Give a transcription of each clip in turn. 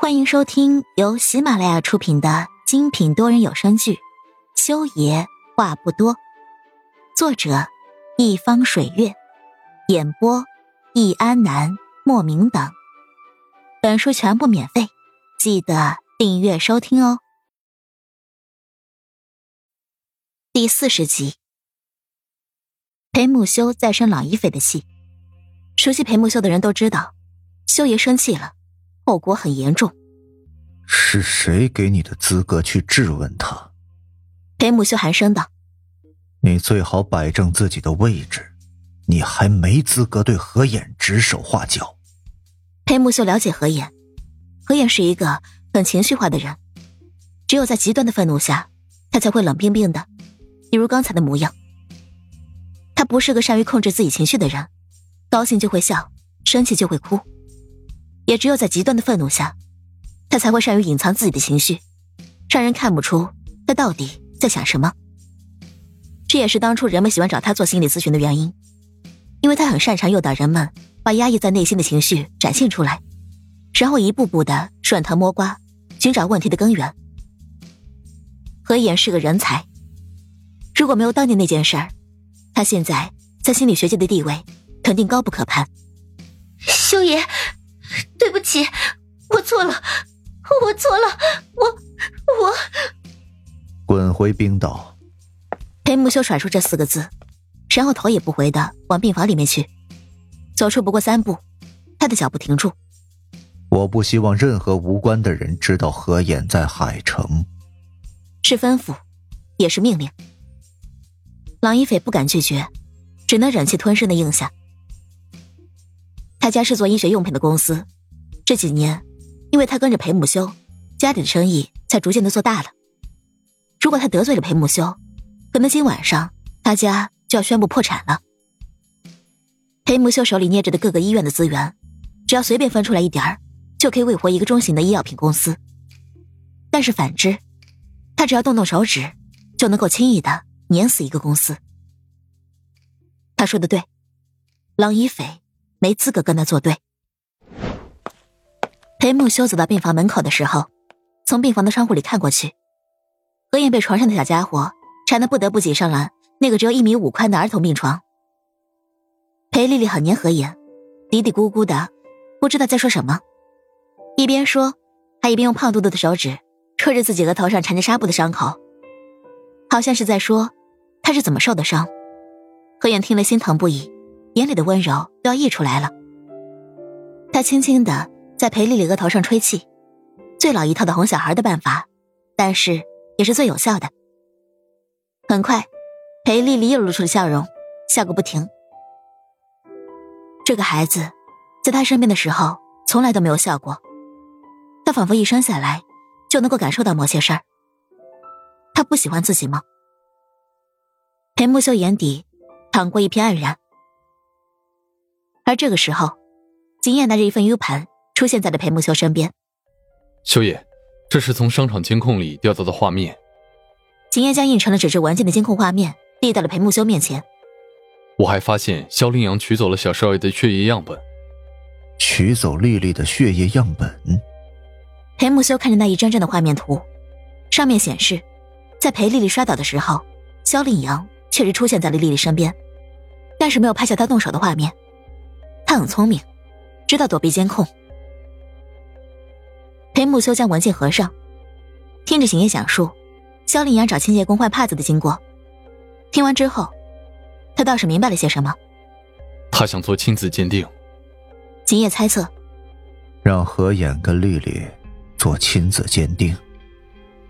欢迎收听由喜马拉雅出品的精品多人有声剧《修爷话不多》，作者一方水月，演播易安南、莫名等。本书全部免费，记得订阅收听哦。第四十集，裴木修再生老一匪的气。熟悉裴木修的人都知道，修爷生气了。后果很严重。是谁给你的资格去质问他？裴母修寒声道：“你最好摆正自己的位置，你还没资格对何衍指手画脚。”裴木修了解何衍，何衍是一个很情绪化的人，只有在极端的愤怒下，他才会冷冰冰的，比如刚才的模样。他不是个善于控制自己情绪的人，高兴就会笑，生气就会哭。也只有在极端的愤怒下，他才会善于隐藏自己的情绪，让人看不出他到底在想什么。这也是当初人们喜欢找他做心理咨询的原因，因为他很擅长诱导人们把压抑在内心的情绪展现出来，然后一步步的顺藤摸瓜，寻找问题的根源。何言是个人才，如果没有当年那件事儿，他现在在心理学界的地位肯定高不可攀。修爷。对不起，我错了，我错了，我我滚回冰岛。裴木修甩出这四个字，然后头也不回的往病房里面去。走出不过三步，他的脚步停住。我不希望任何无关的人知道何眼在海城。是吩咐，也是命令。郎一斐不敢拒绝，只能忍气吞声的应下。他家是做医学用品的公司。这几年，因为他跟着裴木修，家里的生意才逐渐的做大了。如果他得罪了裴木修，可能今晚上他家就要宣布破产了。裴木修手里捏着的各个医院的资源，只要随便分出来一点儿，就可以喂活一个中型的医药品公司。但是反之，他只要动动手指，就能够轻易的碾死一个公司。他说的对，郎一斐没资格跟他作对。裴木修走到病房门口的时候，从病房的窗户里看过去，何燕被床上的小家伙缠得不得不挤上了那个只有一米五宽的儿童病床。裴丽丽很黏何燕，嘀嘀咕咕的，不知道在说什么，一边说，还一边用胖嘟嘟的手指戳着自己额头上缠着纱布的伤口，好像是在说他是怎么受的伤。何燕听了心疼不已，眼里的温柔都要溢出来了。他轻轻的。在裴丽丽额头上吹气，最老一套的哄小孩的办法，但是也是最有效的。很快，裴丽丽又露出了笑容，笑个不停。这个孩子，在他身边的时候，从来都没有笑过。他仿佛一生下来就能够感受到某些事儿。他不喜欢自己吗？裴木修眼底淌过一片黯然。而这个时候，景烨拿着一份 U 盘。出现在了裴木修身边。修爷，这是从商场监控里调到的画面。秦烨将印成了纸质文件的监控画面递到了裴木修面前。我还发现肖令阳取走了小少爷的血液样本。取走丽丽的血液样本。裴木修看着那一张张的画面图，上面显示，在裴丽丽摔倒的时候，肖令阳确实出现在了丽丽身边，但是没有拍下他动手的画面。他很聪明，知道躲避监控。裴木修将文件合上，听着景烨讲述肖令阳找清洁工换帕子的经过。听完之后，他倒是明白了些什么。他想做亲子鉴定。景烨猜测，让何衍跟丽丽做亲子鉴定。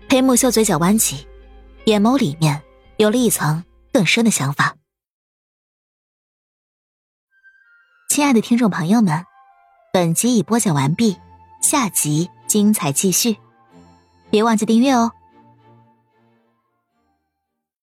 裴木修嘴角弯起，眼眸里面有了一层更深的想法。亲爱的听众朋友们，本集已播讲完毕，下集。精彩继续，别忘记订阅哦。